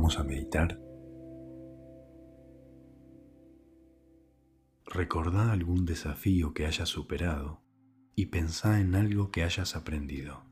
Vamos a meditar. Recordá algún desafío que hayas superado y pensá en algo que hayas aprendido.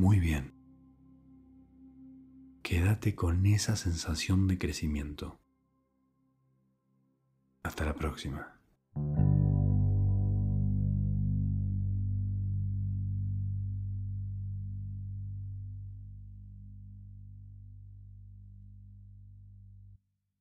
Muy bien. Quédate con esa sensación de crecimiento. Hasta la próxima.